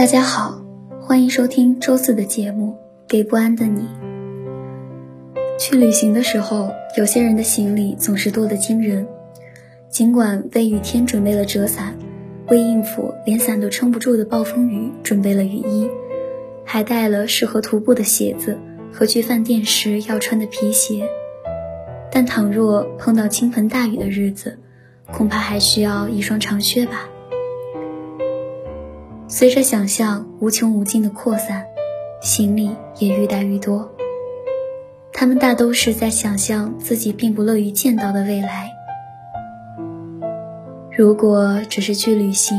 大家好，欢迎收听周四的节目《给不安的你》。去旅行的时候，有些人的行李总是多得惊人。尽管为雨天准备了折伞，为应付连伞都撑不住的暴风雨准备了雨衣，还带了适合徒步的鞋子和去饭店时要穿的皮鞋，但倘若碰到倾盆大雨的日子，恐怕还需要一双长靴吧。随着想象无穷无尽的扩散，行李也愈带愈多。他们大都是在想象自己并不乐于见到的未来。如果只是去旅行，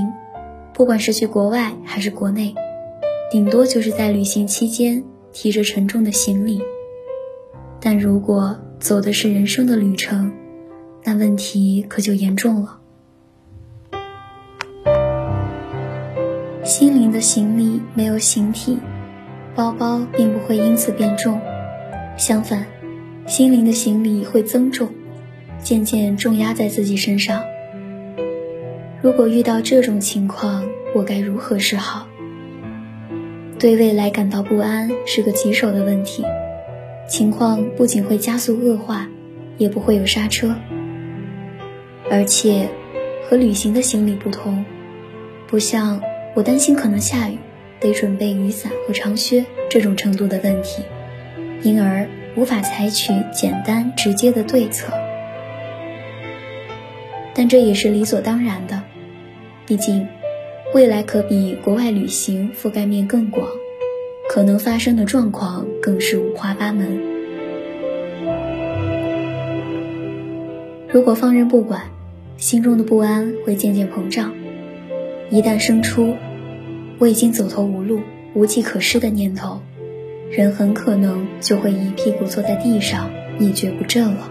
不管是去国外还是国内，顶多就是在旅行期间提着沉重的行李。但如果走的是人生的旅程，那问题可就严重了。心灵的行李没有形体，包包并不会因此变重，相反，心灵的行李会增重，渐渐重压在自己身上。如果遇到这种情况，我该如何是好？对未来感到不安是个棘手的问题，情况不仅会加速恶化，也不会有刹车。而且，和旅行的行李不同，不像。我担心可能下雨，得准备雨伞和长靴这种程度的问题，因而无法采取简单直接的对策。但这也是理所当然的，毕竟未来可比国外旅行覆盖面更广，可能发生的状况更是五花八门。如果放任不管，心中的不安会渐渐膨胀。一旦生出我已经走投无路、无计可施的念头，人很可能就会一屁股坐在地上，一蹶不振了。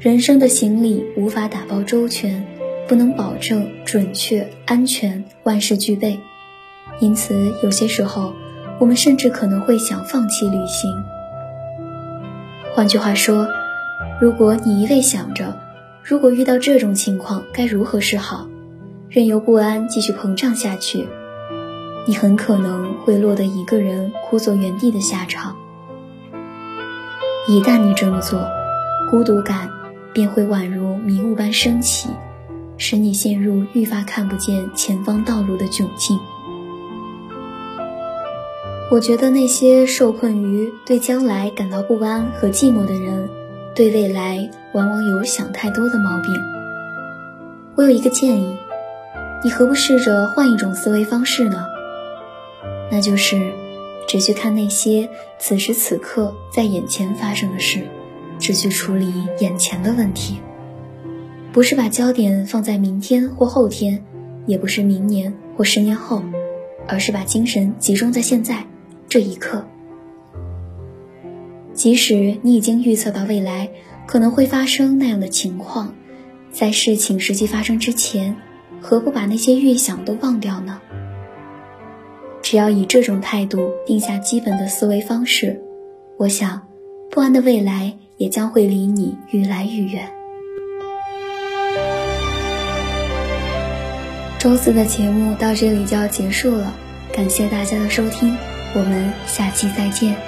人生的行李无法打包周全，不能保证准确、安全、万事俱备，因此有些时候，我们甚至可能会想放弃旅行。换句话说，如果你一味想着，如果遇到这种情况该如何是好？任由不安继续膨胀下去，你很可能会落得一个人枯坐原地的下场。一旦你这么做，孤独感便会宛如迷雾般升起，使你陷入愈发看不见前方道路的窘境。我觉得那些受困于对将来感到不安和寂寞的人，对未来往往有想太多的毛病。我有一个建议。你何不试着换一种思维方式呢？那就是，只去看那些此时此刻在眼前发生的事，只去处理眼前的问题，不是把焦点放在明天或后天，也不是明年或十年后，而是把精神集中在现在这一刻。即使你已经预测到未来可能会发生那样的情况，在事情实际发生之前。何不把那些预想都忘掉呢？只要以这种态度定下基本的思维方式，我想，不安的未来也将会离你愈来愈远。周四的节目到这里就要结束了，感谢大家的收听，我们下期再见。